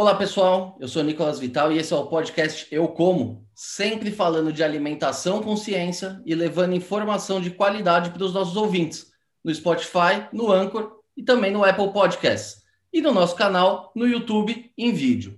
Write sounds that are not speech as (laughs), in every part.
Olá pessoal, eu sou Nicolas Vital e esse é o podcast Eu Como, sempre falando de alimentação com ciência e levando informação de qualidade para os nossos ouvintes, no Spotify, no Anchor e também no Apple Podcasts, e no nosso canal no YouTube em vídeo.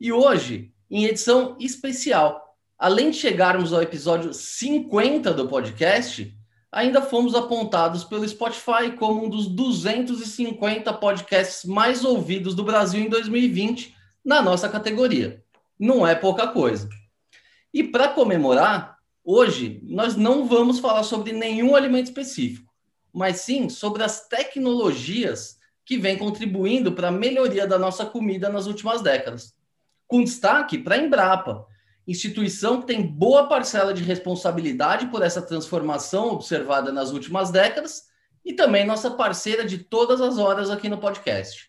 E hoje, em edição especial, além de chegarmos ao episódio 50 do podcast, ainda fomos apontados pelo Spotify como um dos 250 podcasts mais ouvidos do Brasil em 2020 na nossa categoria. Não é pouca coisa. E para comemorar, hoje nós não vamos falar sobre nenhum alimento específico, mas sim sobre as tecnologias que vêm contribuindo para a melhoria da nossa comida nas últimas décadas. Com destaque para a Embrapa, instituição que tem boa parcela de responsabilidade por essa transformação observada nas últimas décadas e também nossa parceira de todas as horas aqui no podcast.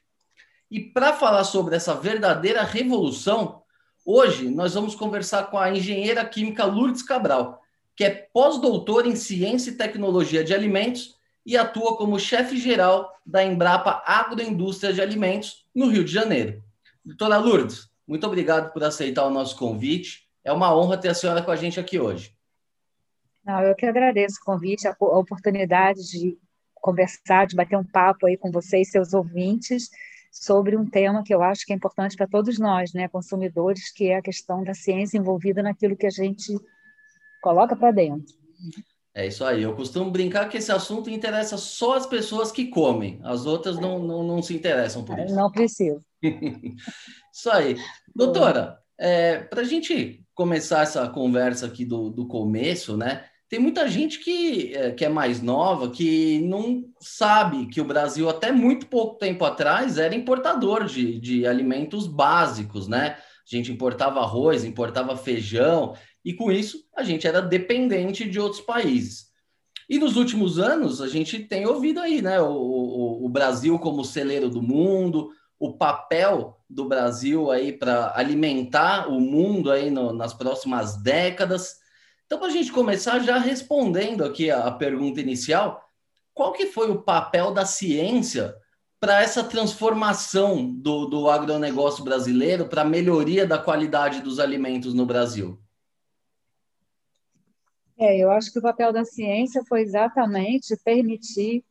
E para falar sobre essa verdadeira revolução, hoje nós vamos conversar com a engenheira química Lourdes Cabral, que é pós-doutora em Ciência e Tecnologia de Alimentos e atua como chefe geral da Embrapa Agroindústria de Alimentos no Rio de Janeiro. Doutora Lourdes, muito obrigado por aceitar o nosso convite. É uma honra ter a senhora com a gente aqui hoje. Não, eu que agradeço o convite, a, oportunidade de conversar, de bater um papo aí com vocês, seus ouvintes, sobre um tema que eu acho que é importante para todos nós, né, consumidores, que é a questão da ciência envolvida naquilo que a gente coloca para dentro. É isso aí. Eu costumo brincar que esse assunto interessa só as pessoas que comem, as outras não, não, não se interessam por isso. Não preciso. (laughs) isso aí. Doutora, é, para a gente começar essa conversa aqui do, do começo, né? Tem muita gente que, é, que é mais nova que não sabe que o Brasil, até muito pouco tempo atrás, era importador de, de alimentos básicos, né? A gente importava arroz, importava feijão, e com isso a gente era dependente de outros países. E nos últimos anos a gente tem ouvido aí, né? O, o, o Brasil como celeiro do mundo, o papel do Brasil aí para alimentar o mundo aí no, nas próximas décadas. Então, para a gente começar já respondendo aqui a, a pergunta inicial, qual que foi o papel da ciência para essa transformação do, do agronegócio brasileiro, para a melhoria da qualidade dos alimentos no Brasil? É, eu acho que o papel da ciência foi exatamente permitir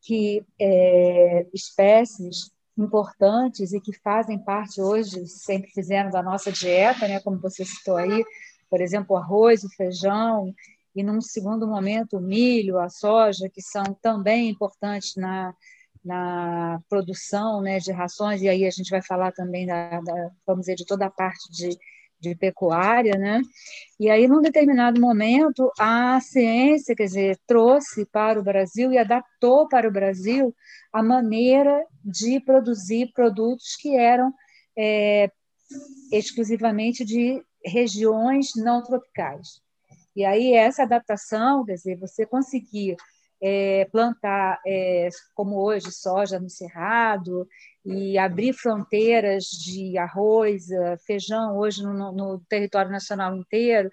que é, espécies importantes e que fazem parte hoje, sempre fizeram da nossa dieta, né, como você citou aí, por exemplo, o arroz, o feijão, e num segundo momento o milho, a soja, que são também importantes na, na produção né, de rações, e aí a gente vai falar também da, da vamos dizer, de toda a parte de de pecuária, né? E aí, num determinado momento, a ciência, quer dizer, trouxe para o Brasil e adaptou para o Brasil a maneira de produzir produtos que eram é, exclusivamente de regiões não tropicais. E aí, essa adaptação, quer dizer, você conseguir é, plantar, é, como hoje, soja no cerrado, e abrir fronteiras de arroz, eh, feijão, hoje no, no território nacional inteiro.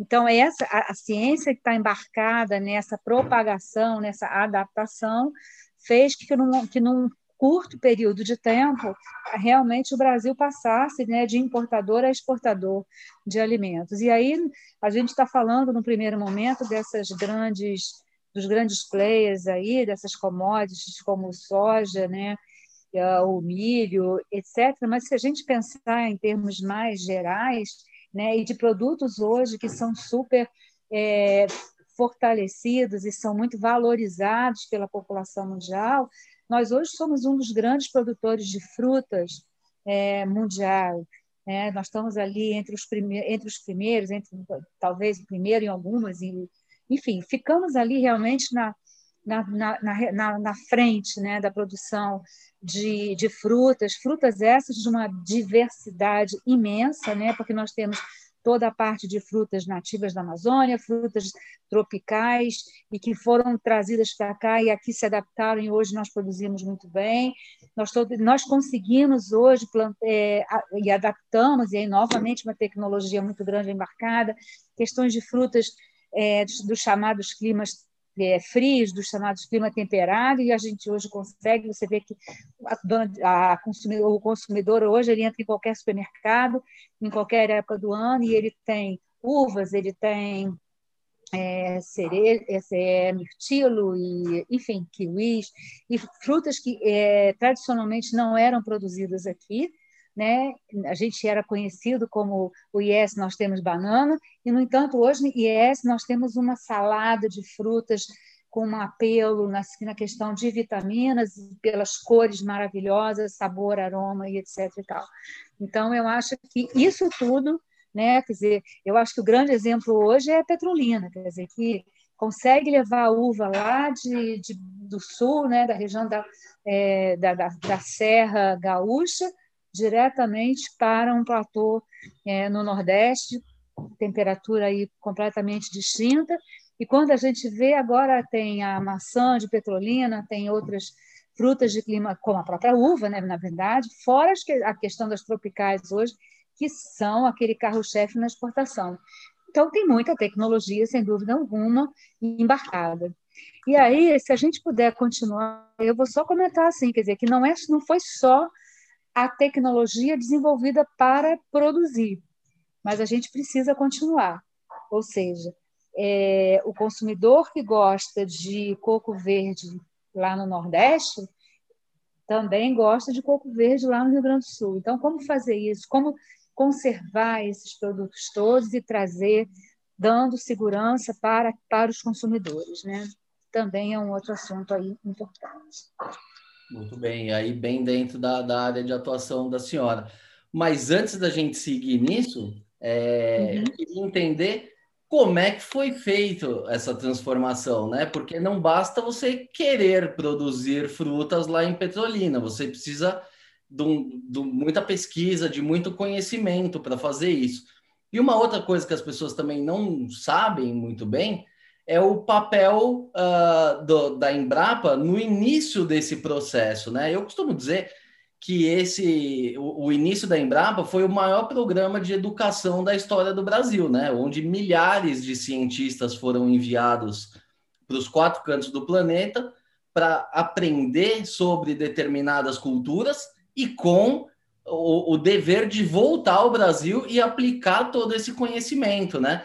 Então, essa, a, a ciência que está embarcada nessa propagação, nessa adaptação, fez que, num, que num curto período de tempo, realmente o Brasil passasse né, de importador a exportador de alimentos. E aí a gente está falando, no primeiro momento, dessas grandes dos grandes players aí, dessas commodities como soja, né, o milho, etc. Mas se a gente pensar em termos mais gerais, né, e de produtos hoje que são super é, fortalecidos e são muito valorizados pela população mundial, nós hoje somos um dos grandes produtores de frutas é, mundial. Né? Nós estamos ali entre os, prime entre os primeiros, entre talvez o primeiro em algumas, e, enfim, ficamos ali realmente na, na, na, na, na frente né, da produção de, de frutas, frutas essas de uma diversidade imensa, né, porque nós temos toda a parte de frutas nativas da Amazônia, frutas tropicais e que foram trazidas para cá e aqui se adaptaram e hoje nós produzimos muito bem. Nós, todo, nós conseguimos hoje é, e adaptamos, e aí novamente uma tecnologia muito grande embarcada, questões de frutas é, dos, dos chamados climas é, frios, dos chamados clima temperado, e a gente hoje consegue, você vê que a, a consumidor, o consumidor hoje ele entra em qualquer supermercado, em qualquer época do ano, e ele tem uvas, ele tem é, cereja, é, mirtilo, e, enfim, kiwis, e frutas que é, tradicionalmente não eram produzidas aqui, né? A gente era conhecido como o IES, nós temos banana, e, no entanto, hoje no IES nós temos uma salada de frutas com um apelo na, na questão de vitaminas, pelas cores maravilhosas, sabor, aroma e etc. E tal. Então, eu acho que isso tudo, né, quer dizer, eu acho que o grande exemplo hoje é a Petrolina, quer dizer, que consegue levar a uva lá de, de do sul, né, da região da, é, da, da, da Serra Gaúcha, diretamente para um platô é, no Nordeste, temperatura aí completamente distinta. E quando a gente vê agora tem a maçã de petrolina, tem outras frutas de clima, como a própria uva, né, na verdade, fora a questão das tropicais hoje, que são aquele carro-chefe na exportação. Então, tem muita tecnologia, sem dúvida alguma, embarcada. E aí, se a gente puder continuar, eu vou só comentar assim, quer dizer, que não, é, não foi só a tecnologia desenvolvida para produzir, mas a gente precisa continuar. Ou seja, é, o consumidor que gosta de coco verde lá no Nordeste também gosta de coco verde lá no Rio Grande do Sul. Então, como fazer isso? Como conservar esses produtos todos e trazer, dando segurança para, para os consumidores, né? Também é um outro assunto aí importante. Muito bem, aí bem dentro da, da área de atuação da senhora. Mas antes da gente seguir nisso, é, uhum. eu queria entender como é que foi feito essa transformação, né? Porque não basta você querer produzir frutas lá em Petrolina, você precisa de, de muita pesquisa, de muito conhecimento para fazer isso. E uma outra coisa que as pessoas também não sabem muito bem é o papel uh, do, da Embrapa no início desse processo, né? Eu costumo dizer que esse o, o, início da Embrapa foi o maior programa de educação da história do Brasil, né? Onde milhares de cientistas foram enviados para os quatro cantos do planeta para aprender sobre determinadas culturas e com o, o dever de voltar ao Brasil e aplicar todo esse conhecimento, né?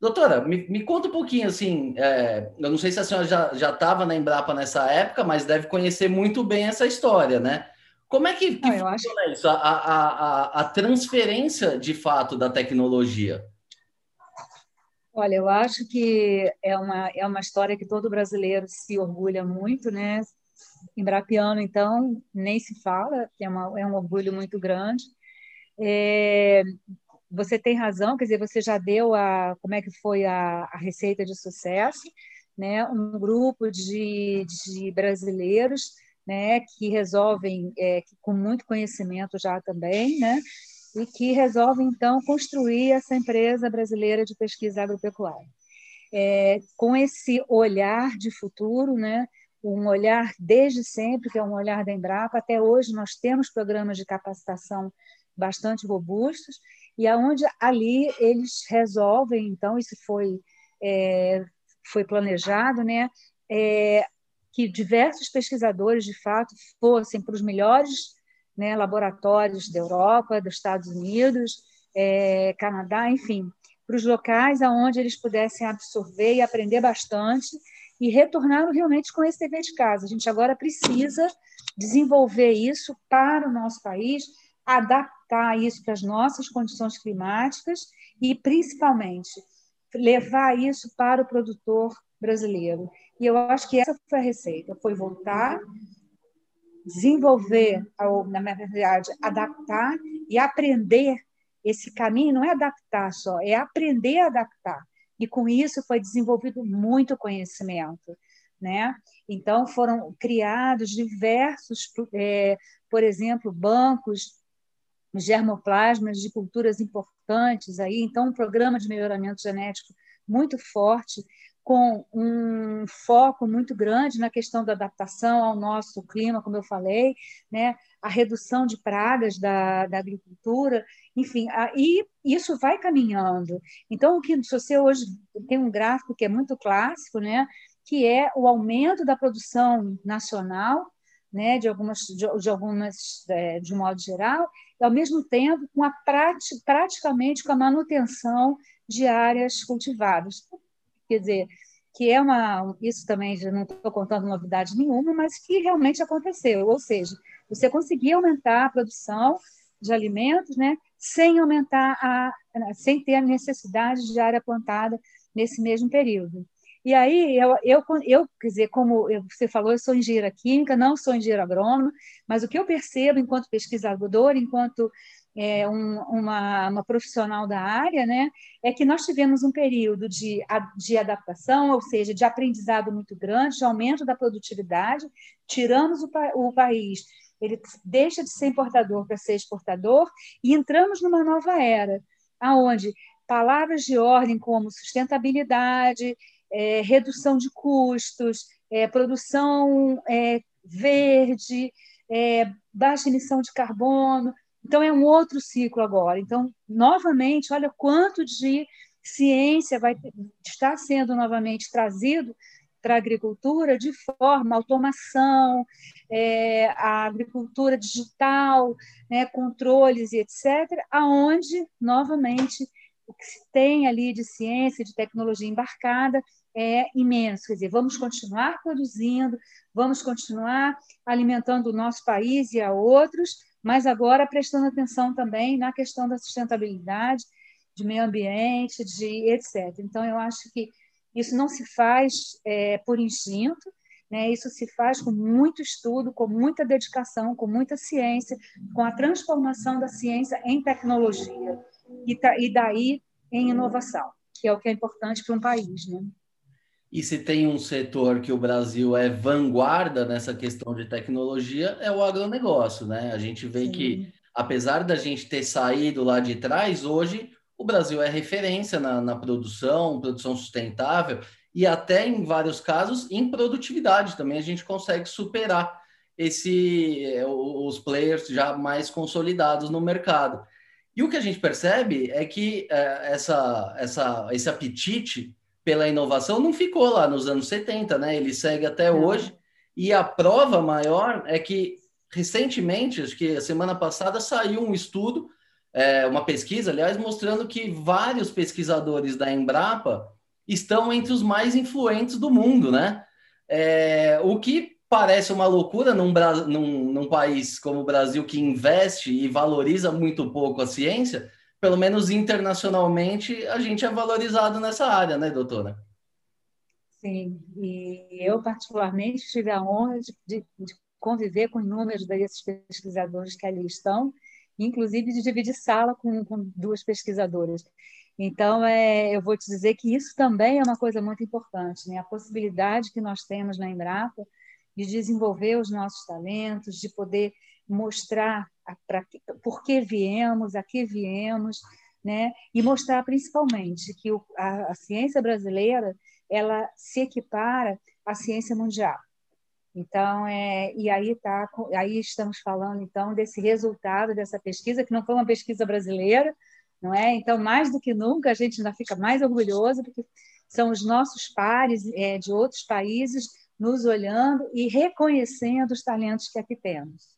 Doutora, me, me, conta um pouquinho, assim, é, eu não sei se a senhora já estava na Embrapa nessa época, mas deve conhecer muito bem essa história, né? Como é que, que ah, funciona acho... isso, a, a, a, a, transferência de fato da tecnologia? Olha, eu acho que é uma, é uma história que todo brasileiro se orgulha muito, né? Embrapiano, então, nem se fala, é, uma, é um orgulho muito grande. É, você tem razão, quer dizer, você já deu a como é que foi a, a receita de sucesso, né? Um grupo de, de brasileiros, né, que resolvem é, com muito conhecimento já também, né? E que resolvem então construir essa empresa brasileira de pesquisa agropecuária. É, com esse olhar de futuro, né? um olhar desde sempre, que é um olhar da Embrapa, até hoje nós temos programas de capacitação bastante robustos, e aonde ali eles resolvem, então, isso foi, é, foi planejado, né, é, que diversos pesquisadores, de fato, fossem para os melhores né, laboratórios da Europa, dos Estados Unidos, é, Canadá, enfim, para os locais aonde eles pudessem absorver e aprender bastante e retornaram realmente com esse dever de casa. A gente agora precisa desenvolver isso para o nosso país, adaptar isso para as nossas condições climáticas e, principalmente, levar isso para o produtor brasileiro. E eu acho que essa foi a receita, foi voltar, desenvolver, ou, na verdade, adaptar e aprender esse caminho, não é adaptar só, é aprender a adaptar. E com isso foi desenvolvido muito conhecimento. Né? Então, foram criados diversos, é, por exemplo, bancos germoplasmas de culturas importantes aí, então um programa de melhoramento genético muito forte, com um foco muito grande na questão da adaptação ao nosso clima, como eu falei, né? a redução de pragas da, da agricultura, enfim, a, e isso vai caminhando. Então, o que você hoje tem um gráfico que é muito clássico, né? que é o aumento da produção nacional, né, de algumas, de, de algumas, é, de modo geral, e ao mesmo tempo com a prati, praticamente com a manutenção de áreas cultivadas. Quer dizer, que é uma, isso também já não estou contando novidade nenhuma, mas que realmente aconteceu, ou seja, você conseguia aumentar a produção de alimentos, né, sem aumentar a, sem ter a necessidade de área plantada nesse mesmo período. E aí, eu, eu, eu quer dizer, como você falou, eu sou engenheira química, não sou engenheira agrônoma, mas o que eu percebo enquanto pesquisadora, enquanto é, um, uma, uma, profissional da área, né, é que nós tivemos um período de, de adaptação, ou seja, de aprendizado muito grande, de aumento da produtividade, tiramos o, o país, ele deixa de ser importador para ser exportador, e entramos numa nova era, aonde palavras de ordem como sustentabilidade, é, redução de custos, é, produção é, verde, é, baixa emissão de carbono. Então, é um outro ciclo agora. Então, novamente, olha quanto de ciência vai estar sendo novamente trazido para a agricultura de forma automação, é, a agricultura digital, né, controles e etc., aonde novamente o que se tem ali de ciência, de tecnologia embarcada é imenso. Quer dizer, vamos continuar produzindo, vamos continuar alimentando o nosso país e a outros, mas agora prestando atenção também na questão da sustentabilidade, de meio ambiente, de etc. Então, eu acho que isso não se faz é, por instinto, né? isso se faz com muito estudo, com muita dedicação, com muita ciência, com a transformação da ciência em tecnologia e, e daí em inovação, que é o que é importante para um país. Né? E se tem um setor que o Brasil é vanguarda nessa questão de tecnologia, é o agronegócio, né? A gente vê Sim. que, apesar da gente ter saído lá de trás, hoje o Brasil é referência na, na produção, produção sustentável, e até em vários casos em produtividade também a gente consegue superar esse os players já mais consolidados no mercado. E o que a gente percebe é que é, essa, essa, esse apetite pela inovação não ficou lá nos anos 70, né? Ele segue até hoje. E a prova maior é que, recentemente, acho que a semana passada, saiu um estudo, é, uma pesquisa, aliás, mostrando que vários pesquisadores da Embrapa estão entre os mais influentes do mundo, né? É, o que parece uma loucura num, num, num, país como o Brasil, que investe e valoriza muito pouco a ciência, pelo menos internacionalmente, a gente é valorizado nessa área, né, doutora? Sim, e eu particularmente tive a honra de, de, de conviver com inúmeros desses pesquisadores que ali estão, inclusive de dividir sala com, com duas pesquisadoras. Então, é, eu vou te dizer que isso também é uma coisa muito importante, né? a possibilidade que nós temos na Embrapa de desenvolver os nossos talentos, de poder mostrar pra, por que viemos, a que viemos, né? e mostrar principalmente que o, a, a ciência brasileira ela se equipara à ciência mundial. Então, é, e aí tá, aí estamos falando então desse resultado dessa pesquisa que não foi uma pesquisa brasileira, não é? Então, mais do que nunca a gente ainda fica mais orgulhoso porque são os nossos pares é, de outros países nos olhando e reconhecendo os talentos que aqui temos.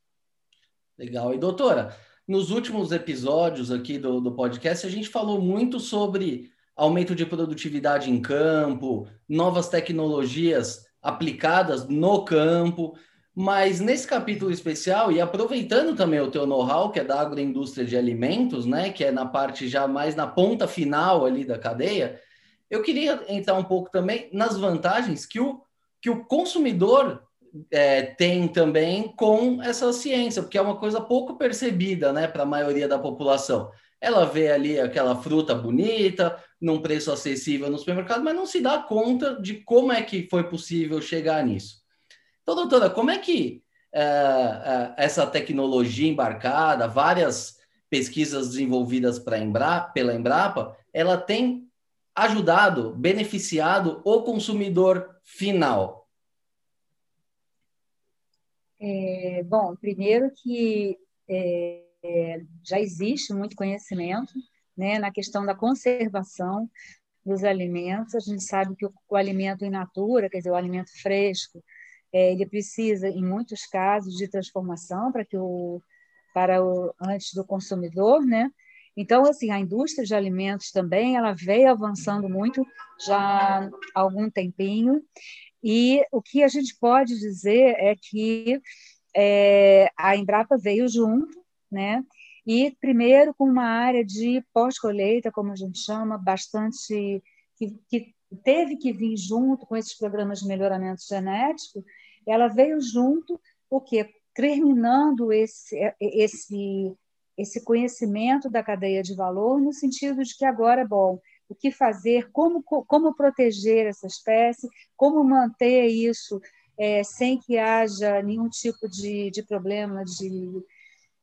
Legal. E doutora, nos últimos episódios aqui do, do podcast, a gente falou muito sobre aumento de produtividade em campo, novas tecnologias aplicadas no campo, mas nesse capítulo especial, e aproveitando também o teu know-how, que é da agroindústria de alimentos, né, que é na parte já mais na ponta final ali da cadeia, eu queria entrar um pouco também nas vantagens que o que o consumidor é, tem também com essa ciência, porque é uma coisa pouco percebida né, para a maioria da população. Ela vê ali aquela fruta bonita, num preço acessível no supermercado, mas não se dá conta de como é que foi possível chegar nisso. Então, doutora, como é que é, é, essa tecnologia embarcada, várias pesquisas desenvolvidas Embra, pela Embrapa, ela tem ajudado, beneficiado o consumidor final? É, bom, primeiro que é, já existe muito conhecimento né, na questão da conservação, dos alimentos. A gente sabe que o, o alimento in natura, quer dizer, o alimento fresco, é, ele precisa, em muitos casos, de transformação para que o para o antes do consumidor, né? Então, assim, a indústria de alimentos também ela veio avançando muito já há algum tempinho. E o que a gente pode dizer é que é, a Embrapa veio junto, né? E primeiro com uma área de pós-colheita, como a gente chama, bastante que, que teve que vir junto com esses programas de melhoramento genético, ela veio junto o que terminando esse esse esse conhecimento da cadeia de valor no sentido de que agora bom o que fazer como como proteger essa espécie como manter isso é, sem que haja nenhum tipo de, de problema de,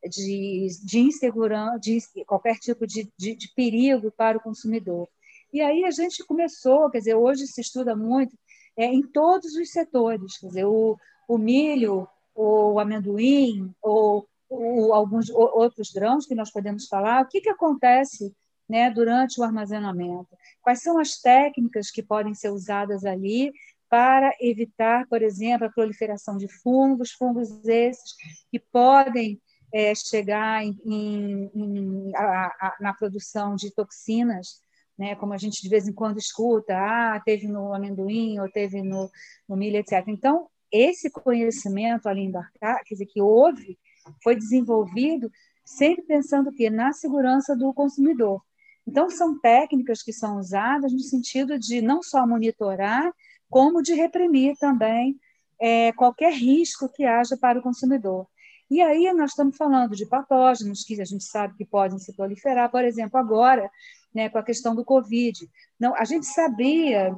de, de insegurança, de qualquer tipo de, de, de perigo para o consumidor. E aí a gente começou, quer dizer, hoje se estuda muito é, em todos os setores, quer dizer, o, o milho, o amendoim, ou, ou alguns outros grãos que nós podemos falar, o que, que acontece né, durante o armazenamento? Quais são as técnicas que podem ser usadas ali para evitar, por exemplo, a proliferação de fungos, fungos esses que podem é, chegar em, em, em, a, a, na produção de toxinas, né, como a gente de vez em quando escuta, ah, teve no amendoim ou teve no, no milho, etc. Então, esse conhecimento ali embarcar, quer dizer, que houve, foi desenvolvido sempre pensando que na segurança do consumidor. Então, são técnicas que são usadas no sentido de não só monitorar, como de reprimir também é, qualquer risco que haja para o consumidor. E aí nós estamos falando de patógenos que a gente sabe que podem se proliferar, por exemplo, agora, né, com a questão do Covid. Não, a gente sabia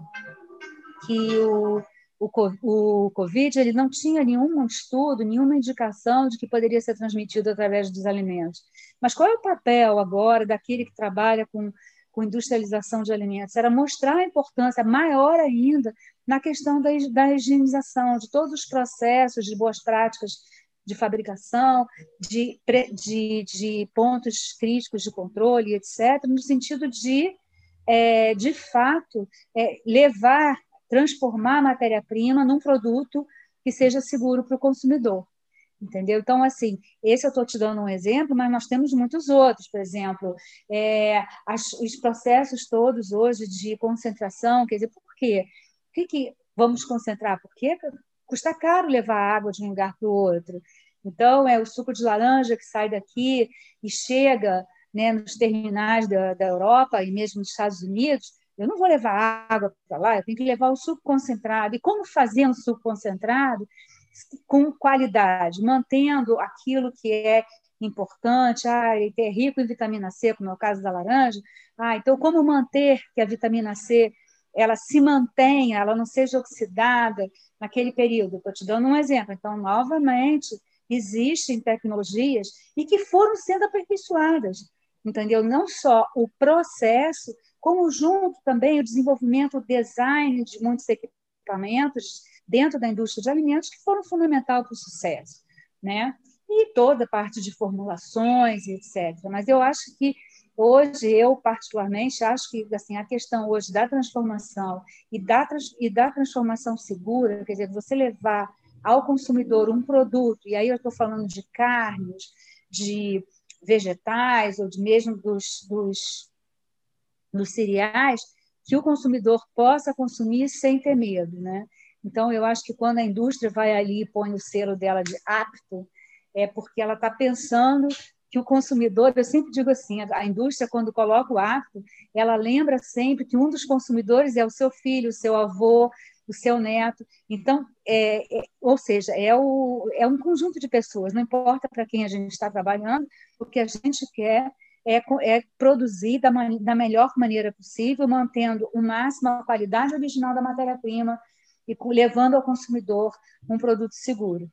que o, o, Covid ele não tinha nenhum estudo, nenhuma indicação de que poderia ser transmitido através dos alimentos. Mas qual é o papel agora daquele que trabalha com com industrialização de alimentos, era mostrar a importância maior ainda na questão da, da higienização, de todos os processos, de boas práticas de fabricação, de, de, de pontos críticos de controle, etc., no sentido de, é, de fato, é, levar, transformar a matéria-prima num produto que seja seguro para o consumidor entendeu? Então, assim, esse eu estou te dando um exemplo, mas nós temos muitos outros, por exemplo, é, as, os processos todos hoje de concentração, quer dizer, por quê? Por que, que vamos concentrar? Porque custa caro levar água de um lugar para o outro. Então, é o suco de laranja que sai daqui e chega né, nos terminais da, da Europa e mesmo nos Estados Unidos, eu não vou levar água para lá, eu tenho que levar o suco concentrado. E como fazer um suco concentrado com qualidade, mantendo aquilo que é importante, ah, ele é rico em vitamina C, como é o caso da laranja, ah, então como manter que a vitamina C ela se mantenha, ela não seja oxidada naquele período. Estou te dando um exemplo. Então, novamente, existem tecnologias e que foram sendo aperfeiçoadas, entendeu? Não só o processo, como junto também o desenvolvimento, o design de muitos equipamentos, dentro da indústria de alimentos que foram fundamental para o sucesso, né? E toda a parte de formulações, etc. Mas eu acho que hoje eu particularmente acho que assim a questão hoje da transformação e da e da transformação segura, quer dizer, você levar ao consumidor um produto e aí eu estou falando de carnes, de vegetais ou de mesmo dos, dos, dos cereais que o consumidor possa consumir sem ter medo, né? Então, eu acho que quando a indústria vai ali e põe o selo dela de apto, é porque ela está pensando que o consumidor, eu sempre digo assim, a indústria, quando coloca o apto, ela lembra sempre que um dos consumidores é o seu filho, o seu avô, o seu neto. Então, é, é, ou seja, é, o, é um conjunto de pessoas, não importa para quem a gente está trabalhando, o que a gente quer é, é produzir da, da melhor maneira possível, mantendo o máximo a qualidade original da matéria-prima, e levando ao consumidor um produto seguro,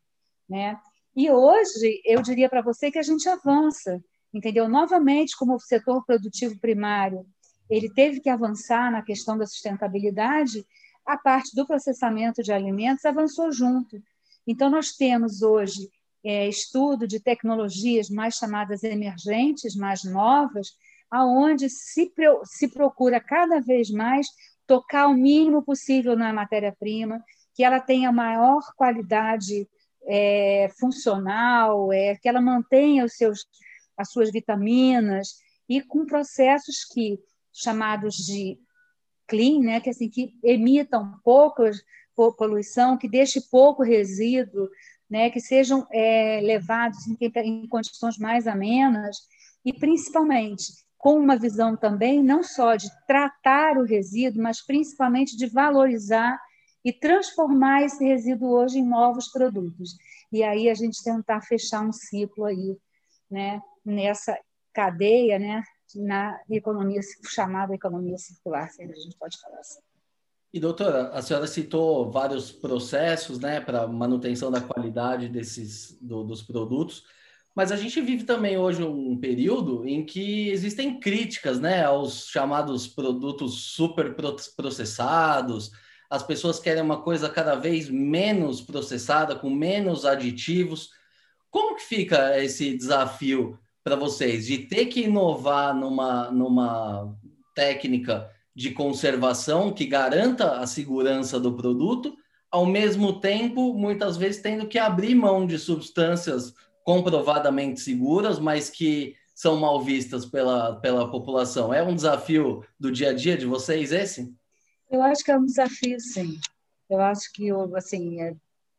né? E hoje eu diria para você que a gente avança, entendeu? Novamente, como o setor produtivo primário ele teve que avançar na questão da sustentabilidade, a parte do processamento de alimentos avançou junto. Então nós temos hoje é, estudo de tecnologias mais chamadas emergentes, mais novas, aonde se, se procura cada vez mais tocar o mínimo possível na matéria-prima, que ela tenha maior qualidade é, funcional, é, que ela mantenha os seus, as suas vitaminas e com processos que chamados de clean, né, que assim que emitam pouca poluição, que deixe pouco resíduo, né, que sejam é, levados em, em condições mais amenas e principalmente com uma visão também não só de tratar o resíduo, mas principalmente de valorizar e transformar esse resíduo hoje em novos produtos. E aí a gente tentar fechar um ciclo aí, né, nessa cadeia, né, na economia chamada economia circular, se a gente pode falar assim. E doutora, a senhora citou vários processos, né, para manutenção da qualidade desses do, dos produtos, mas a gente vive também hoje um período em que existem críticas, né, aos chamados produtos super processados. As pessoas querem uma coisa cada vez menos processada, com menos aditivos. Como que fica esse desafio para vocês de ter que inovar numa, numa técnica de conservação que garanta a segurança do produto, ao mesmo tempo, muitas vezes tendo que abrir mão de substâncias comprovadamente seguras, mas que são mal vistas pela, pela população. É um desafio do dia a dia de vocês esse? Eu acho que é um desafio, sim. Eu acho que assim, é,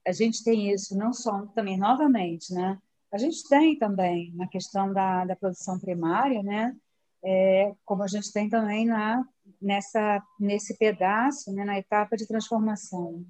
a gente tem isso não só também novamente, né? A gente tem também na questão da, da produção primária, né? É, como a gente tem também na nessa nesse pedaço, né, na etapa de transformação.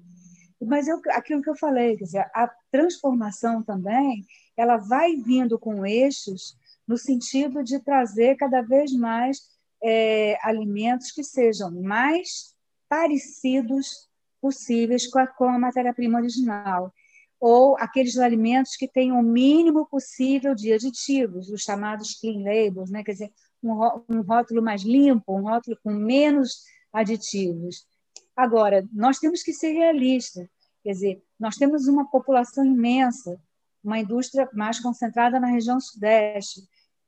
Mas eu, aquilo que eu falei, quer dizer, a transformação também, ela vai vindo com eixos no sentido de trazer cada vez mais é, alimentos que sejam mais parecidos possíveis com a, com a matéria-prima original ou aqueles alimentos que tenham o mínimo possível de aditivos, os chamados clean labels, né? quer dizer, um rótulo mais limpo, um rótulo com menos aditivos. Agora, nós temos que ser realistas, quer dizer, nós temos uma população imensa, uma indústria mais concentrada na região sudeste.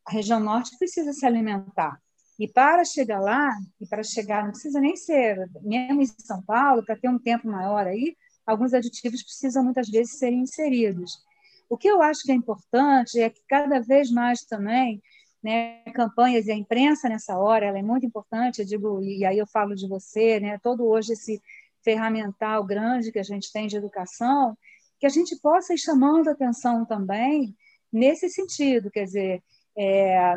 A região norte precisa se alimentar. E para chegar lá, e para chegar, não precisa nem ser, mesmo em São Paulo, para ter um tempo maior aí, alguns aditivos precisam muitas vezes serem inseridos. O que eu acho que é importante é que cada vez mais também né, campanhas e a imprensa nessa hora ela é muito importante, eu digo, e aí eu falo de você, né, todo hoje esse ferramental grande que a gente tem de educação, que a gente possa ir chamando atenção também nesse sentido, quer dizer, é,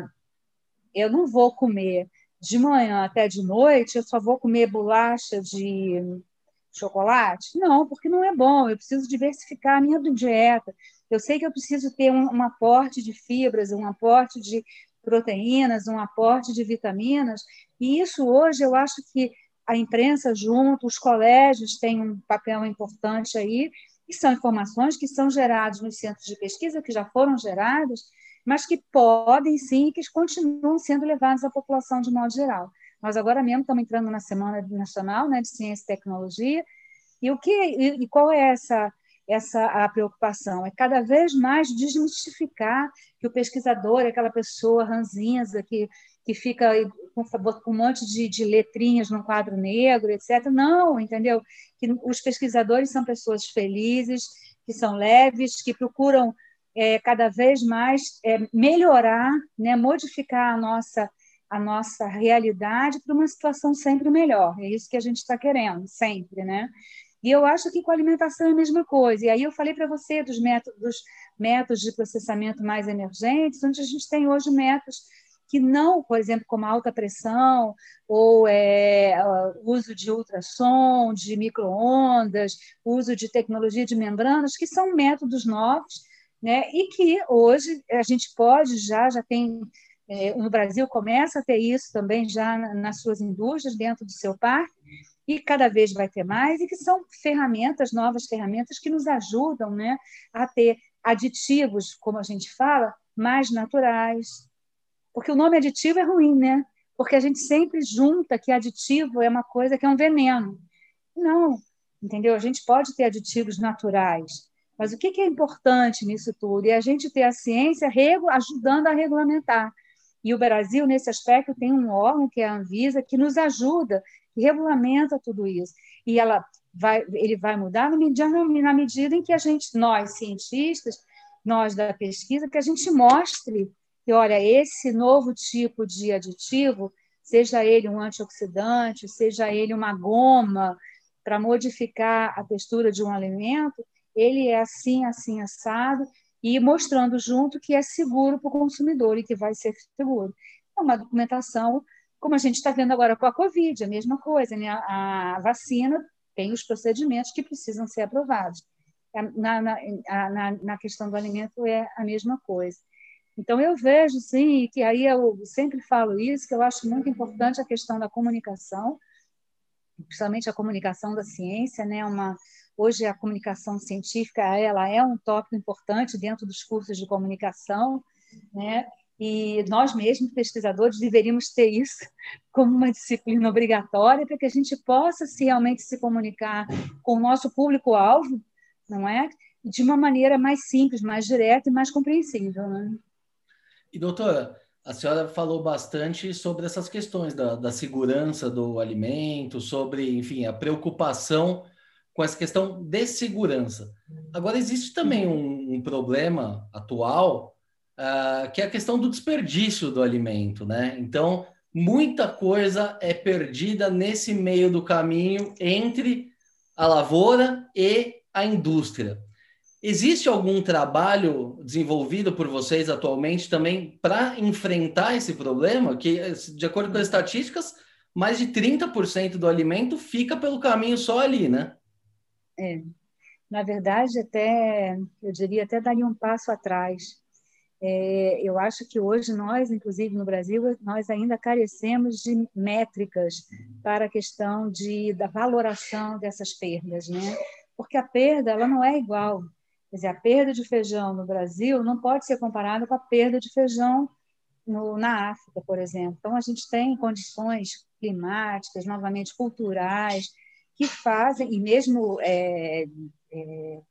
eu não vou comer de manhã até de noite, eu só vou comer bolacha de chocolate? Não, porque não é bom. Eu preciso diversificar a minha dieta. Eu sei que eu preciso ter um, um aporte de fibras, um aporte de proteínas, um aporte de vitaminas. E isso hoje eu acho que a imprensa junto, os colégios têm um papel importante aí, e são informações que são geradas nos centros de pesquisa, que já foram geradas, mas que podem sim, que continuam sendo levadas à população de modo geral. Nós agora mesmo estamos entrando na Semana Nacional né, de Ciência e Tecnologia, e o que e, qual é essa essa a preocupação? É cada vez mais desmistificar que o pesquisador é aquela pessoa ranzinza que que fica com, um monte de, de letrinhas no quadro negro, etc. Não, entendeu? Que os pesquisadores são pessoas felizes, que são leves, que procuram é, cada vez mais é, melhorar, né, modificar a nossa a nossa realidade para uma situação sempre melhor. É isso que a gente está querendo, sempre, né? E eu acho que com a alimentação é a mesma coisa. E aí eu falei para você dos métodos, métodos de processamento mais emergentes, onde a gente tem hoje métodos que não, por exemplo, como alta pressão ou é, uso de ultrassom, de microondas, uso de tecnologia de membranas, que são métodos novos, né? E que hoje a gente pode já já tem é, no Brasil começa a ter isso também já nas suas indústrias, dentro do seu parque, e cada vez vai ter mais, e que são ferramentas, novas ferramentas que nos ajudam né, a ter aditivos, como a gente fala, mais naturais. Porque o nome aditivo é ruim, né? Porque a gente sempre junta que aditivo é uma coisa que é um veneno. Não, entendeu? A gente pode ter aditivos naturais, mas o que é importante nisso tudo? É a gente ter a ciência ajudando a regulamentar E o Brasil, nesse aspecto, tem um órgão, que é a Anvisa, que nos ajuda, que regulamenta tudo isso. E ela vai, ele vai mudar na medida em que a gente, nós, cientistas, nós da pesquisa, que a gente mostre que, olha, esse novo tipo de aditivo, seja ele um antioxidante, seja ele uma goma para modificar a textura de um alimento, ele é assim, assim, assado, e mostrando junto que é seguro para o consumidor e que vai ser seguro. É uma documentação, como a gente está vendo agora com a Covid, a mesma coisa, né? a vacina tem os procedimentos que precisam ser aprovados. É, na, na, na, na questão do alimento é a mesma coisa. Então, eu vejo, sim, que aí eu sempre falo isso, que eu acho muito importante a questão da comunicação, principalmente a comunicação da ciência, né? Uma, hoje a comunicação científica ela é um tópico importante dentro dos cursos de comunicação, né? E nós mesmos, pesquisadores, deveríamos ter isso (laughs) como uma disciplina obrigatória para que a gente possa se realmente se comunicar com o nosso público-alvo, não é? De uma maneira mais simples, mais direta e mais compreensível. Né? E, doutora, a senhora falou bastante sobre essas questões da, da segurança do alimento, sobre, enfim, a preocupação com essa questão de segurança. Agora, existe também um, um problema atual, uh, que é a questão do desperdício do alimento, né? Então, muita coisa é perdida nesse meio do caminho entre a lavoura e a indústria. Existe algum trabalho desenvolvido por vocês atualmente também para enfrentar esse problema? Que, de acordo com as estatísticas, mais de 30% do alimento fica pelo caminho só ali, né? É. Na verdade, até eu diria até daria um passo atrás. É, eu acho que hoje nós, inclusive no Brasil, nós ainda carecemos de métricas para a questão de, da valoração dessas perdas, né? Porque a perda ela não é igual Quer dizer, a perda de feijão no Brasil não pode ser comparada com a perda de feijão no, na África, por exemplo. Então, a gente tem condições climáticas, novamente culturais, que fazem, e mesmo é, é,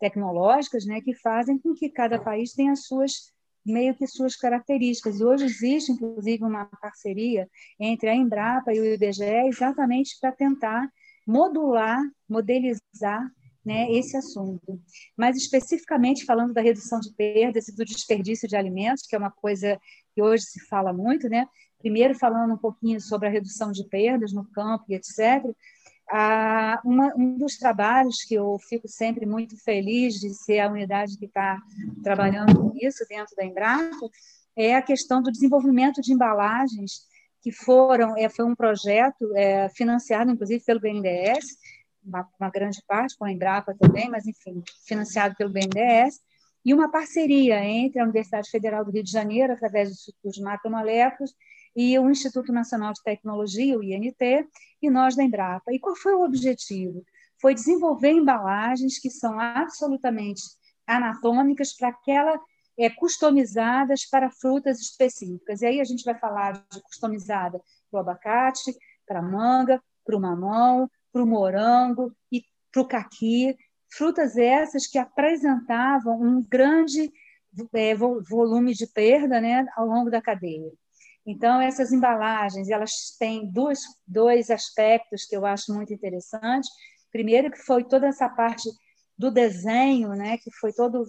tecnológicas, né, que fazem com que cada país tenha suas meio que suas características. E hoje existe, inclusive, uma parceria entre a Embrapa e o IBGE exatamente para tentar modular, modelizar né, esse assunto. Mas especificamente falando da redução de perdas e do desperdício de alimentos, que é uma coisa que hoje se fala muito, né? Primeiro falando um pouquinho sobre a redução de perdas no campo e etc. Ah, uma, um dos trabalhos que eu fico sempre muito feliz de ser a unidade que está trabalhando isso dentro da Embrapa é a questão do desenvolvimento de embalagens que foram é, foi um projeto é, financiado inclusive pelo BNDES uma, uma grande parte com a Embrapa também, mas enfim, financiado pelo BNDES, e uma parceria entre a Universidade Federal do Rio de Janeiro, através do Instituto de Macromoléculas, e o Instituto Nacional de Tecnologia, o INT, e nós da Embrapa. E qual foi o objetivo? Foi desenvolver embalagens que são absolutamente anatômicas para aquela é, customizadas para frutas específicas. E aí a gente vai falar de customizada para o abacate, para a manga, para o mamão, para o morango e para o caqui, frutas essas que apresentavam um grande é, volume de perda né, ao longo da cadeia. Então, essas embalagens, elas têm dois, dois aspectos que eu acho muito interessantes. Primeiro, que foi toda essa parte do desenho, né, que foi todo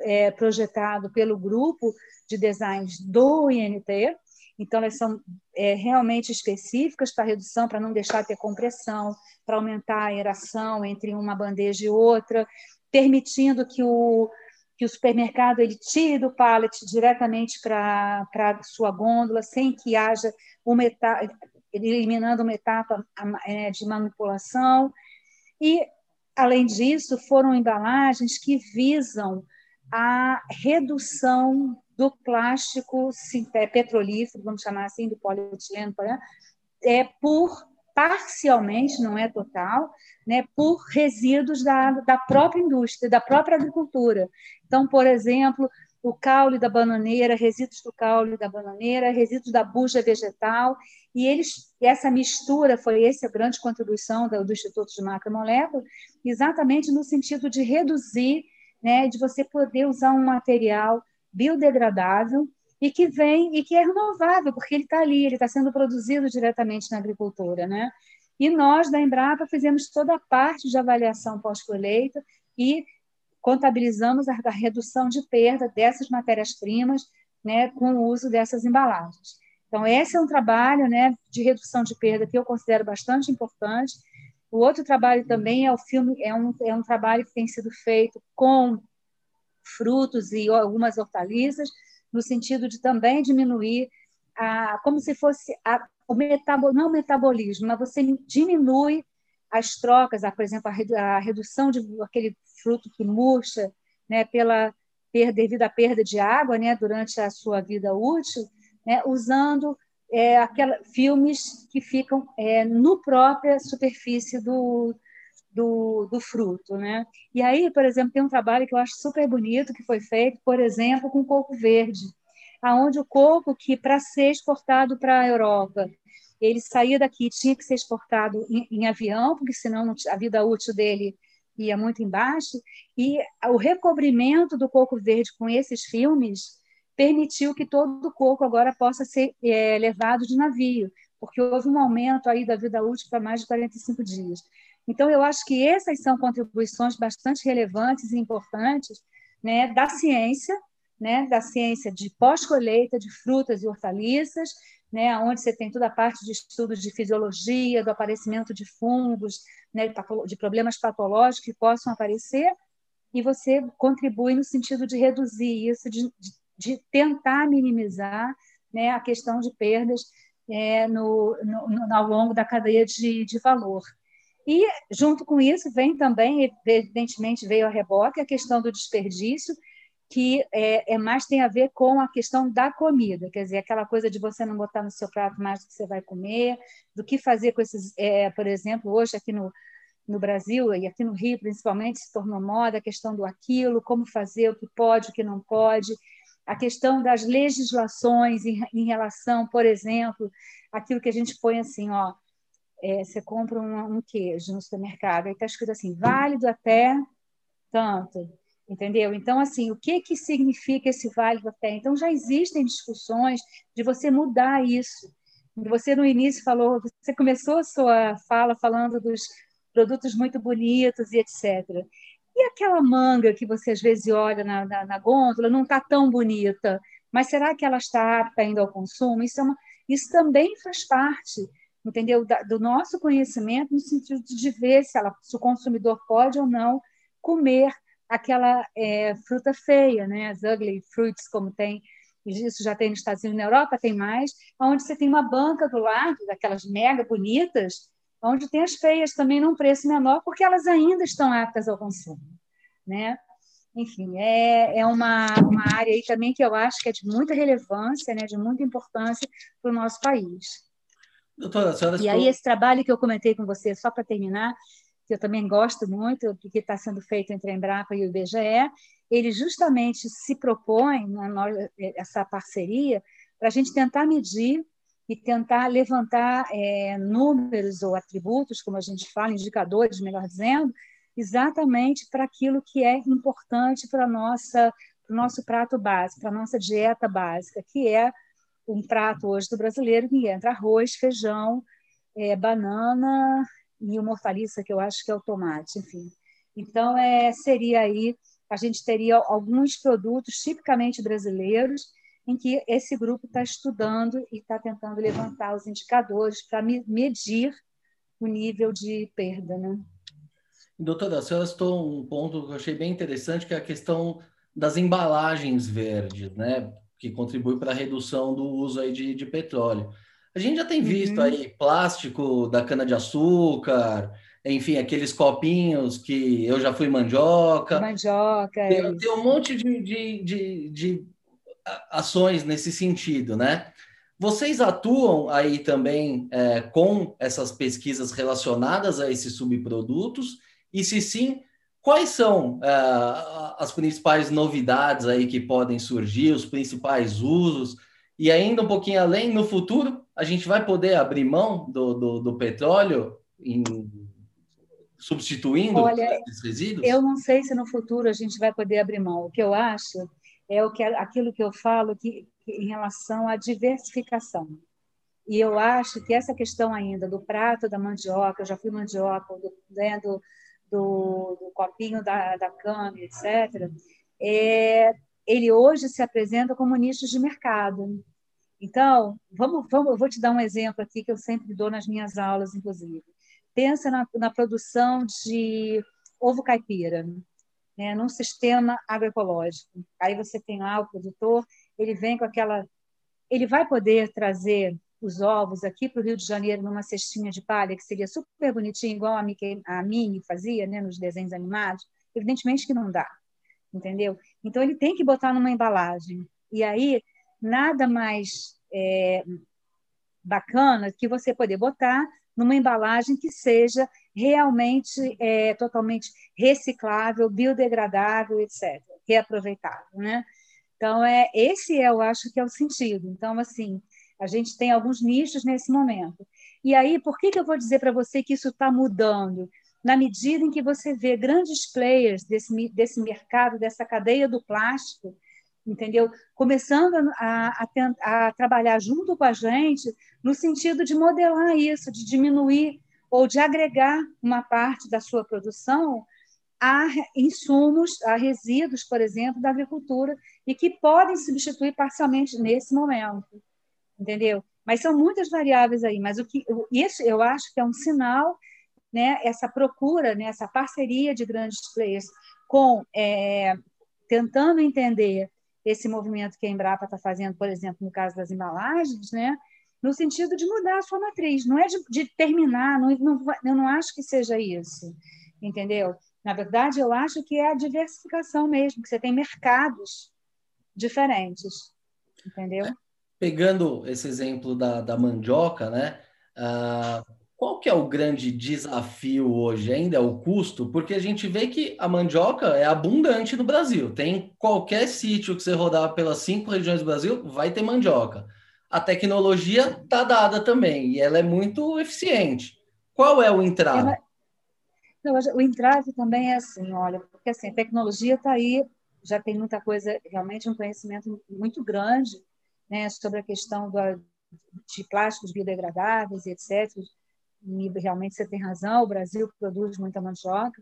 é, projetado pelo grupo de designs do INT, então, elas são é, realmente específicas para redução, para não deixar de ter compressão, para aumentar a aeração entre uma bandeja e outra, permitindo que o, que o supermercado ele tire do pallet diretamente para a sua gôndola, sem que haja uma etapa, eliminando uma etapa é, de manipulação. E, além disso, foram embalagens que visam a redução do plástico petrolífero, vamos chamar assim, do polietileno, é por parcialmente, não é total, né, por resíduos da, da própria indústria, da própria agricultura. Então, por exemplo, o caule da bananeira, resíduos do caule da bananeira, resíduos da bucha vegetal, e eles, essa mistura foi essa a grande contribuição do, do Instituto de Macromolécula, exatamente no sentido de reduzir, né, de você poder usar um material biodegradável e que vem e que é renovável, porque ele está ali, ele está sendo produzido diretamente na agricultura. Né? E nós, da Embrapa, fizemos toda a parte de avaliação pós-colheita e contabilizamos a, redução de perda dessas matérias-primas né, com o uso dessas embalagens. Então, esse é um trabalho né, de redução de perda que eu considero bastante importante. O outro trabalho também é o filme, é um, é um trabalho que tem sido feito com frutos e algumas hortaliças, no sentido de também diminuir a, como se fosse a, o metabol, não o metabolismo, mas você diminui as trocas, a, por exemplo, a, a redução de aquele fruto que murcha, né, pela perda, devido à perda de água, né, durante a sua vida útil, né, usando é, aquela, filmes que ficam é, no própria superfície do, do, do, fruto. Né? E aí, por exemplo, tem um trabalho que eu acho super bonito que foi feito, por exemplo, com coco verde, aonde o coco que para ser exportado para a Europa ele saía daqui tinha que ser exportado em, em avião porque senão a vida útil dele ia muito embaixo e o recobrimento do coco verde com esses filmes permitiu que todo o coco agora possa ser é, levado de navio, porque houve um aumento aí da vida útil para mais de 45 dias. Então, eu acho que essas são contribuições bastante relevantes e importantes né, da ciência, né, da ciência de pós-colheita de frutas e hortaliças, né, onde você tem toda a parte de estudos de fisiologia, do aparecimento de fungos, né, de problemas patológicos que possam aparecer, e você contribui no sentido de reduzir isso, de, de tentar minimizar né, a questão de perdas é, no, no, ao longo da cadeia de, de valor. E, junto com isso, vem também, evidentemente, veio a reboque a questão do desperdício, que é, é, mais tem a ver com a questão da comida, quer dizer, aquela coisa de você não botar no seu prato mais do que você vai comer, do que fazer com esses, é, por exemplo, hoje aqui no, no Brasil e aqui no Rio principalmente se tornou moda a questão do aquilo, como fazer, o que pode, o que não pode, a questão das legislações em, em relação, por exemplo, aquilo que a gente põe assim, ó, é, você compra um, um, queijo no supermercado, aí está escrito assim, válido até tanto, entendeu? Então, assim, o que, que significa esse válido até? Então, já existem discussões de você mudar isso. Você, no início, falou, você começou a sua fala falando dos produtos muito bonitos e etc. E aquela manga que você às vezes olha na, na, na gôndola não está tão bonita, mas será que ela está apta ainda ao consumo? Isso, é uma, isso também faz parte, entendeu, da, do nosso conhecimento no sentido de ver se, ela, se o consumidor pode ou não comer aquela é, fruta feia, né? As ugly fruits, como tem isso já tem nos Estados Unidos, na Europa tem mais, onde você tem uma banca do lado daquelas mega bonitas onde tem as feias também num preço menor, porque elas ainda estão aptas ao consumo. Né? Enfim, é, é uma, uma área aí também que eu acho que é de muita relevância, né, de muita importância para o nosso país. Doutora, a senhora e aí, esse trabalho que eu comentei com você, só para terminar, que eu também gosto muito, que está sendo feito entre a Embrapa e o IBGE, ele justamente se propõe, né, essa parceria, para a gente tentar medir e tentar levantar é, números ou atributos, como a gente fala, indicadores, melhor dizendo, exatamente para aquilo que é importante para nossa para o nosso prato básico, para a nossa dieta básica, que é um prato hoje do brasileiro que entra arroz, feijão, é, banana e uma hortaliça que eu acho que é o tomate, enfim. Então, é, seria aí, a gente teria alguns produtos tipicamente brasileiros em que esse grupo está estudando e está tentando levantar os indicadores para medir o nível de perda. Né? Doutora, a senhora citou um ponto que eu achei bem interessante, que é a questão das embalagens verdes, né? Que contribui para a redução do uso aí de, de petróleo. A gente já tem visto uhum. aí plástico da cana-de-açúcar, enfim, aqueles copinhos que eu já fui mandioca. Mandioca. Tem, é tem um monte de, de, de, de ações nesse sentido, né? Vocês atuam aí também é, com essas pesquisas relacionadas a esses subprodutos? E se sim, quais são é, as principais novidades aí que podem surgir, os principais usos? E ainda um pouquinho além, no futuro, a gente vai poder abrir mão do, do, do petróleo em, substituindo Olha, esses resíduos? Eu não sei se no futuro a gente vai poder abrir mão. O que eu acho é o que aquilo que eu falo que em relação à diversificação. E eu acho que essa questão ainda do prato da mandioca, eu já fui mandioca, do, né, do, do, do copinho da, da cana, etc., é, ele hoje se apresenta como nicho de mercado. Então, vamos, vamos, eu vou te dar um exemplo aqui que eu sempre dou nas minhas aulas, inclusive. Pensa na, na produção de ovo caipira, né, num sistema agroecológico. Aí você tem lá o produtor, ele vem com aquela. Ele vai poder trazer os ovos aqui para o Rio de Janeiro numa cestinha de palha, que seria super bonitinho, igual a, Mickey, a Minnie fazia né, nos desenhos animados? Evidentemente que não dá, entendeu? Então, ele tem que botar numa embalagem. E aí, nada mais é, bacana que você poder botar numa embalagem que seja realmente é, totalmente reciclável, biodegradável, etc., reaproveitável, né? Então é esse eu acho que é o sentido. Então assim a gente tem alguns nichos nesse momento. E aí por que que eu vou dizer para você que isso está mudando? Na medida em que você vê grandes players desse desse mercado, dessa cadeia do plástico, entendeu? Começando a, a, a trabalhar junto com a gente no sentido de modelar isso, de diminuir ou de agregar uma parte da sua produção a insumos, a resíduos, por exemplo, da agricultura, e que podem substituir parcialmente nesse momento, entendeu? Mas são muitas variáveis aí, mas o que isso eu acho que é um sinal, né? Essa procura, né? Essa parceria de grandes players com é, tentando entender esse movimento que a Embrapa está fazendo, por exemplo, no caso das embalagens, né? no sentido de mudar a sua matriz, não é de, de terminar, não, não, eu não acho que seja isso, entendeu? Na verdade, eu acho que é a diversificação mesmo, que você tem mercados diferentes, entendeu? Pegando esse exemplo da, da mandioca, né? Uh, qual que é o grande desafio hoje? Ainda é o custo? Porque a gente vê que a mandioca é abundante no Brasil. Tem qualquer sítio que você rodar pelas cinco regiões do Brasil, vai ter mandioca a tecnologia está dada também e ela é muito eficiente. Qual é o entrave? O entrave também é assim, olha, porque assim, a tecnologia está aí, já tem muita coisa, realmente um conhecimento muito grande né, sobre a questão do, de plásticos biodegradáveis etc. E realmente você tem razão, o Brasil produz muita mandioca,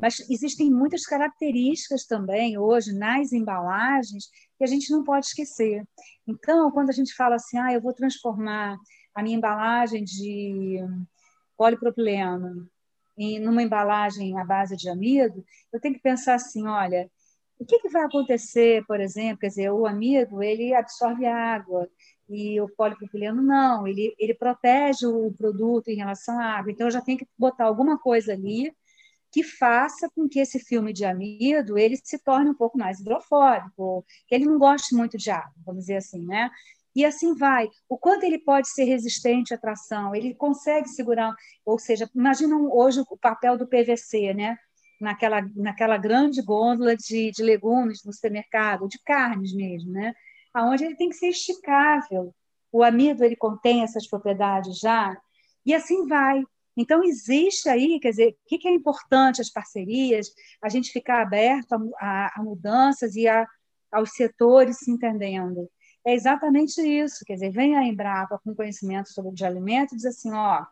mas existem muitas características também hoje nas embalagens que a gente não pode esquecer. Então, quando a gente fala assim, ah, eu vou transformar a minha embalagem de polipropileno em numa embalagem à base de amido, eu tenho que pensar assim, olha, o que, que vai acontecer, por exemplo, quer dizer, o amido ele absorve água e o polipropileno não, ele, ele protege o produto em relação à água. Então, eu já tenho que botar alguma coisa ali que faça com que esse filme de amido ele se torne um pouco mais hidrofóbico, que ele não goste muito de água, vamos dizer assim, né? E assim vai. O quanto ele pode ser resistente à tração, ele consegue segurar, ou seja, imaginam hoje o papel do PVC, né? Naquela, naquela grande gôndola de, de legumes no supermercado, de carnes mesmo, né? Aonde ele tem que ser esticável. O amido ele contém essas propriedades já, e assim vai. Então, existe aí, quer dizer, o que é importante as parcerias, a gente ficar aberto a, a, a mudanças e a, aos setores se entendendo. É exatamente isso, quer dizer, vem a Embrapa com conhecimento sobre de alimento e diz assim, ó,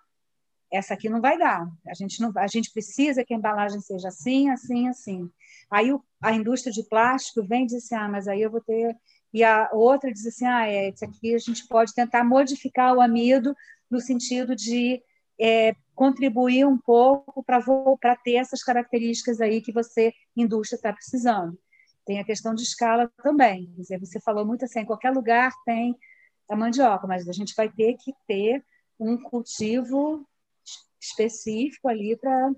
essa aqui não vai dar, a gente, não, a gente precisa que a embalagem seja assim, assim, assim. Aí o, a indústria de plástico vem e diz assim, ah, mas aí eu vou ter... E a outra diz assim, ah, é, esse aqui a gente pode tentar modificar o amido no sentido de é, contribuir um pouco para ter essas características aí que você, indústria, está precisando. Tem a questão de escala também. Quer dizer, você falou muito assim, em qualquer lugar tem a mandioca, mas a gente vai ter que ter um cultivo específico ali para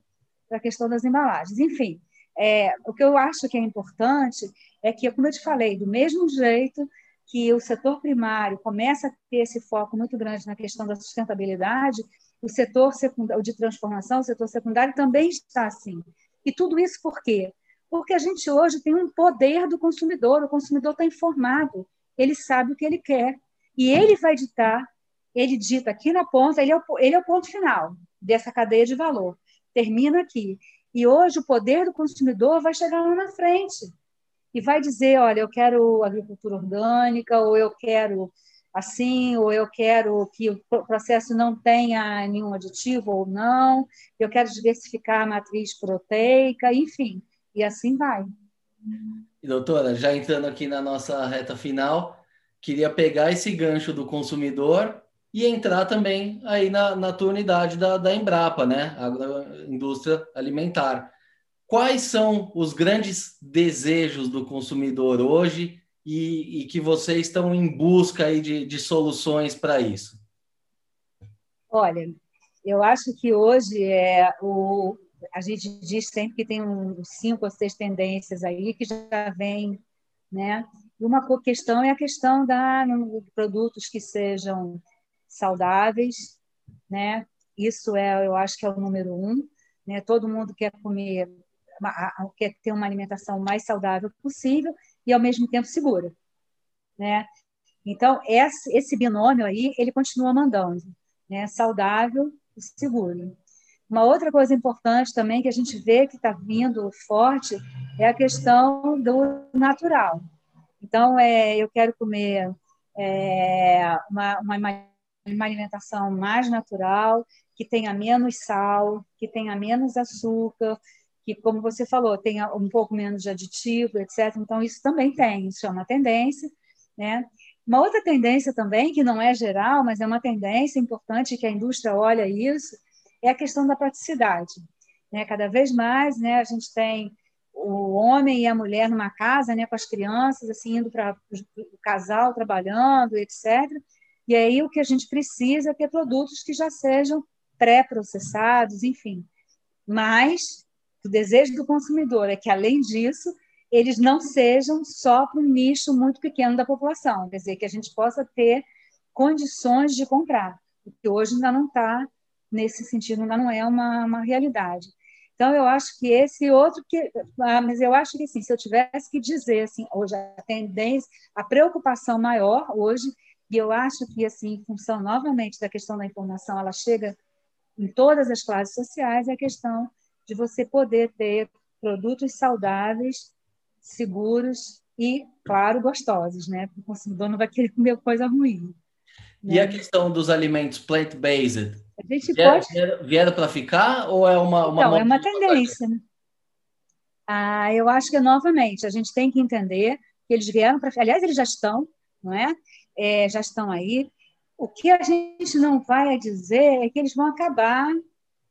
a questão das embalagens. Enfim, é, o que eu acho que é importante é que, como eu te falei, do mesmo jeito que o setor primário começa a ter esse foco muito grande na questão da sustentabilidade, o setor secundário, de transformação, o setor secundário também está assim. E tudo isso por quê? Porque a gente hoje tem um poder do consumidor, o consumidor está informado, ele sabe o que ele quer, e ele vai ditar, ele dita aqui na ponta, ele é o, ele é o ponto final dessa cadeia de valor, termina aqui. E hoje o poder do consumidor vai chegar lá na frente. e vai dizer, olha, eu quero agricultura orgânica, ou eu quero assim, ou eu quero que o processo não tenha nenhum aditivo ou não, eu quero diversificar a matriz proteica, enfim, e assim vai. Doutora, já entrando aqui na nossa reta final, queria pegar esse gancho do consumidor e entrar também aí na, na tua unidade da, da Embrapa, né? Agroindústria Alimentar. Quais são os grandes desejos do consumidor hoje e, e que vocês estão em busca aí de, de soluções para isso? Olha, eu acho que hoje é o, a gente diz sempre que tem uns cinco ou seis tendências aí que já vem, né? E uma questão é a questão da produtos que sejam saudáveis, né? Isso é, eu acho que é o número um, né? Todo mundo quer comer, quer ter uma alimentação mais saudável possível e ao mesmo tempo segura, né? Então esse, binômio aí ele continua mandando, né? Saudável e seguro. Uma outra coisa importante também que a gente vê que está vindo forte é a questão do natural. Então, é, eu quero comer é, uma, uma, uma alimentação mais natural, que tenha menos sal, que tenha menos açúcar, que, como você falou, tenha um pouco menos de aditivo, etc. Então, isso também tem, isso é uma tendência. Né? Uma outra tendência também, que não é geral, mas é uma tendência importante que a indústria olha isso, é a questão da praticidade. Né? Cada vez mais né, a gente tem o homem e a mulher numa casa, né, com as crianças, assim, indo para o casal trabalhando, etc. E aí o que a gente precisa é ter produtos que já sejam pré-processados, enfim. Mas o desejo do consumidor é que, além disso, eles não sejam só para um nicho muito pequeno da população, quer dizer, que a gente possa ter condições de comprar, o que hoje ainda não está nesse sentido, ainda não é uma, uma realidade. Então, eu acho que esse outro que. Ah, mas eu acho que assim, se eu tivesse que dizer assim, hoje a tendência, a preocupação maior hoje, e eu acho que assim, em função novamente da questão da informação, ela chega em todas as classes sociais, é a questão de você poder ter produtos saudáveis, seguros e, claro, gostosos, né? Porque o consumidor não vai querer comer coisa ruim. Né? E a questão dos alimentos plant-based? A gente pode... Vieram, vieram para ficar ou é uma... uma não, é uma tendência. Né? Ah, eu acho que, novamente, a gente tem que entender que eles vieram para... Aliás, eles já estão, não é? É? Já estão aí. O que a gente não vai dizer é que eles vão acabar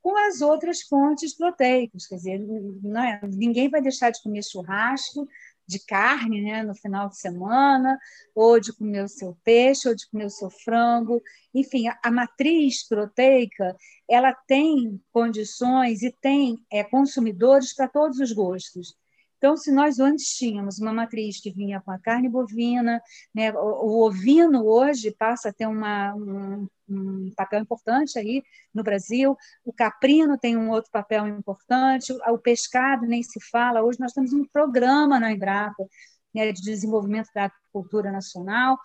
com as outras fontes proteicas. Quer dizer, é, ninguém vai deixar de comer churrasco de carne né, no final de semana, ou de comer o seu peixe, ou de comer o seu frango. Enfim, a, a matriz proteica ela tem condições e tem é, consumidores para todos os gostos. Então, se nós antes tínhamos uma matriz que vinha com a carne bovina, né, o, o ovino hoje passa a ter uma, um, um, papel importante aí no Brasil, o caprino tem um outro papel importante, o, pescado nem se fala. Hoje nós temos um programa na Embrapa né, de desenvolvimento da agricultura nacional.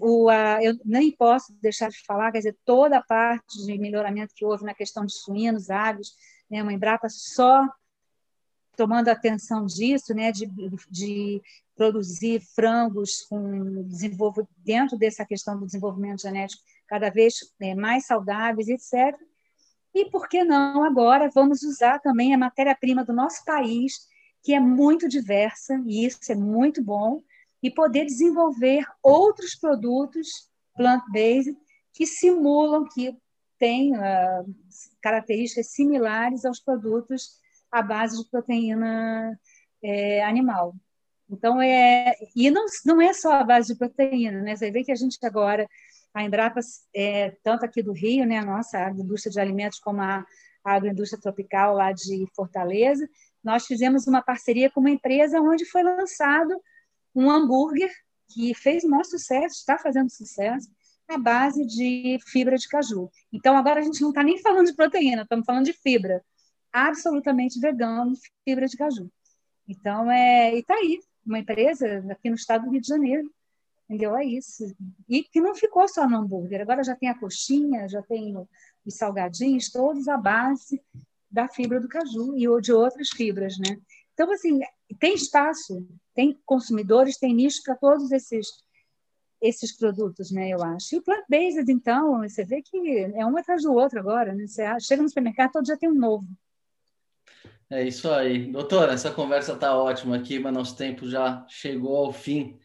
O, a, eu nem posso deixar de falar, quer dizer, toda a parte de melhoramento que houve na questão de suínos, aves, né, uma Embrapa só tomando atenção disso, né, de, de produzir frangos com desenvolvo, dentro dessa questão do desenvolvimento genético cada vez né, mais saudáveis, etc. E por que não agora vamos usar também a matéria-prima do nosso país, que é muito diversa, e isso é muito bom, e poder desenvolver outros produtos plant-based que simulam, que têm uh, características similares aos produtos à base de proteína é, animal. Então, é, e não, não é só a base de proteína, né? Você vê que a gente agora, a Embrapa, é, tanto aqui do Rio, né, a nossa indústria de alimentos, como a, a agroindústria tropical lá de Fortaleza, nós fizemos uma parceria com uma empresa onde foi lançado um hambúrguer que fez o maior sucesso, está fazendo sucesso, à base de fibra de caju. Então, agora a gente não está nem falando de proteína, estamos falando de fibra absolutamente vegano, fibra de caju. Então, é, e está aí, uma empresa aqui no estado do Rio de Janeiro, entendeu? É isso. E que não ficou só no hambúrguer, agora já tem a coxinha, já tem os salgadinhos, todos à base da fibra do caju e de outras fibras, né? Então, assim, tem espaço, tem consumidores, tem nicho para todos esses esses produtos, né? Eu acho. E o plant-based, então, você vê que é um atrás do outro agora, né? Você chega no supermercado, todo dia tem um novo. É isso aí. Doutora, essa conversa está ótima aqui, mas nosso tempo já chegou ao fim.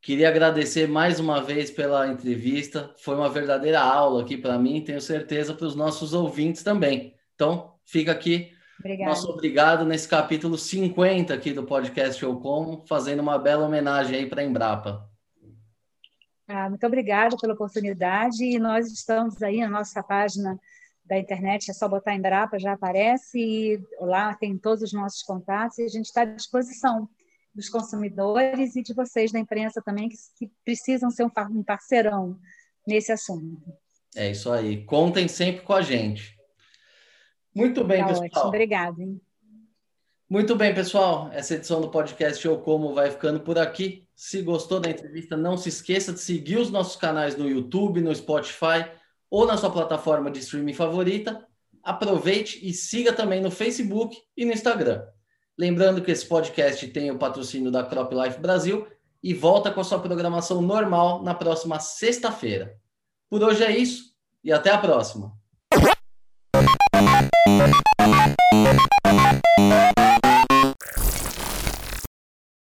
Queria agradecer mais uma vez pela entrevista. Foi uma verdadeira aula aqui para mim, tenho certeza para os nossos ouvintes também. Então, fica aqui Obrigada. nosso obrigado nesse capítulo 50 aqui do podcast Eu Como, fazendo uma bela homenagem aí para a Embrapa. Ah, muito obrigada pela oportunidade e nós estamos aí na nossa página da internet, é só botar Embrapa, já aparece e lá tem todos os nossos contatos e a gente está à disposição dos consumidores e de vocês da imprensa também, que, que precisam ser um parceirão nesse assunto. É isso aí. Contem sempre com a gente. Muito bem, tá pessoal. Ótimo. Obrigada. Hein? Muito bem, pessoal. Essa edição do podcast Eu Como vai ficando por aqui. Se gostou da entrevista, não se esqueça de seguir os nossos canais no YouTube, no Spotify ou na sua plataforma de streaming favorita. Aproveite e siga também no Facebook e no Instagram. Lembrando que esse podcast tem o patrocínio da Crop Life Brasil e volta com a sua programação normal na próxima sexta-feira. Por hoje é isso e até a próxima.